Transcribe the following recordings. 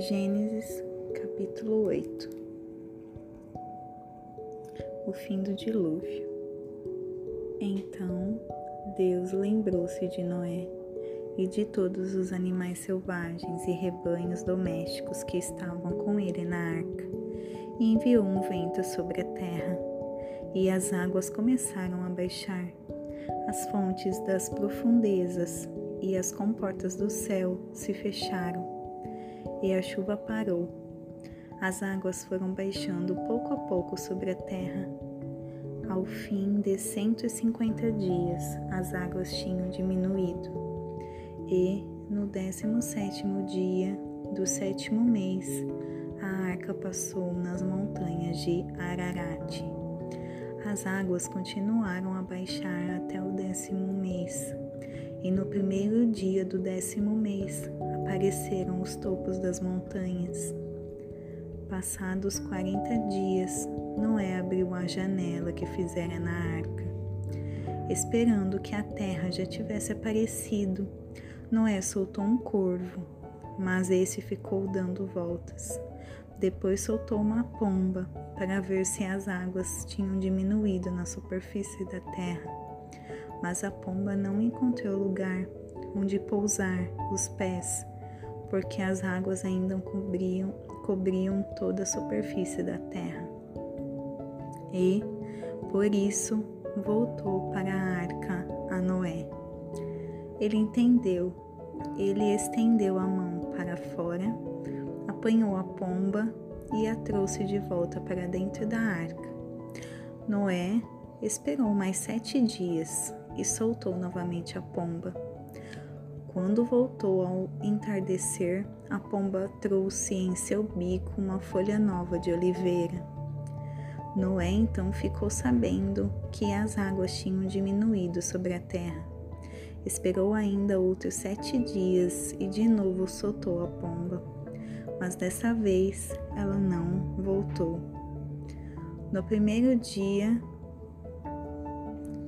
Gênesis capítulo 8 O fim do dilúvio. Então Deus lembrou-se de Noé e de todos os animais selvagens e rebanhos domésticos que estavam com ele na arca, e enviou um vento sobre a terra, e as águas começaram a baixar. As fontes das profundezas e as comportas do céu se fecharam e a chuva parou. As águas foram baixando pouco a pouco sobre a terra. Ao fim de 150 dias, as águas tinham diminuído. E, no décimo sétimo dia do sétimo mês, a arca passou nas montanhas de Ararat. As águas continuaram a baixar até o décimo mês, e no primeiro dia do décimo mês apareceram os topos das montanhas. Passados quarenta dias, Noé abriu a janela que fizera na arca. Esperando que a terra já tivesse aparecido, Noé soltou um corvo, mas esse ficou dando voltas. Depois soltou uma pomba para ver se as águas tinham diminuído na superfície da terra. Mas a pomba não encontrou lugar onde pousar os pés porque as águas ainda cobriam, cobriam toda a superfície da terra. E, por isso, voltou para a arca a Noé. Ele entendeu, ele estendeu a mão para fora, apanhou a pomba e a trouxe de volta para dentro da arca. Noé esperou mais sete dias e soltou novamente a pomba quando voltou ao entardecer, a pomba trouxe em seu bico uma folha nova de oliveira. Noé então ficou sabendo que as águas tinham diminuído sobre a terra. Esperou ainda outros sete dias e de novo soltou a pomba, mas dessa vez ela não voltou. No primeiro dia,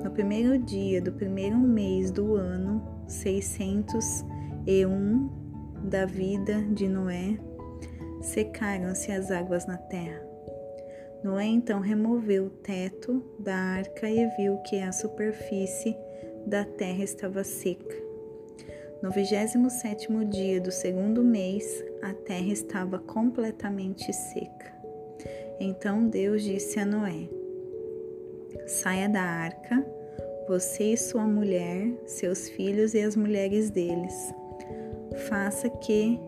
no primeiro dia do primeiro mês do ano, 601 da vida de Noé, secaram-se as águas na terra. Noé então removeu o teto da arca e viu que a superfície da terra estava seca. No vigésimo sétimo dia do segundo mês, a terra estava completamente seca. Então Deus disse a Noé: Saia da arca você e sua mulher, seus filhos e as mulheres deles. Faça que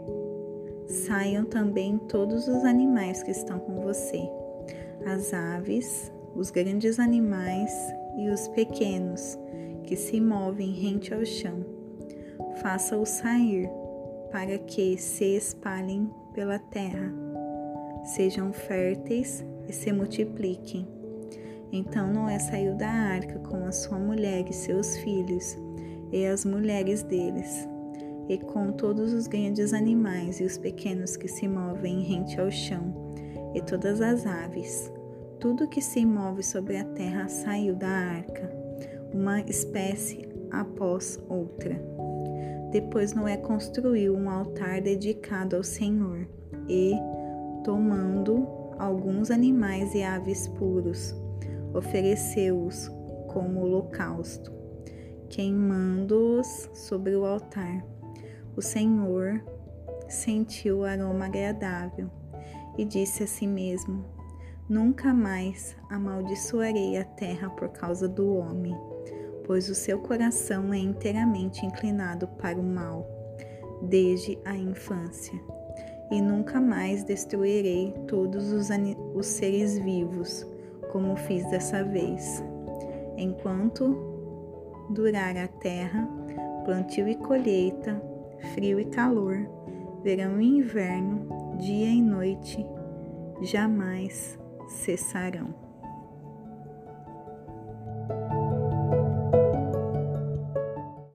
saiam também todos os animais que estão com você, as aves, os grandes animais e os pequenos que se movem rente ao chão. Faça-os sair para que se espalhem pela terra, sejam férteis e se multipliquem então Noé saiu da arca com a sua mulher e seus filhos, e as mulheres deles, e com todos os grandes animais e os pequenos que se movem rente ao chão, e todas as aves. Tudo que se move sobre a terra saiu da arca, uma espécie após outra. Depois Noé construiu um altar dedicado ao Senhor e, tomando alguns animais e aves puros, ofereceu-os como holocausto, queimando-os sobre o altar. O Senhor sentiu o aroma agradável e disse a si mesmo: Nunca mais amaldiçoarei a terra por causa do homem, pois o seu coração é inteiramente inclinado para o mal, desde a infância. E nunca mais destruirei todos os, os seres vivos como fiz dessa vez. Enquanto durar a terra, plantio e colheita, frio e calor, verão e inverno, dia e noite, jamais cessarão.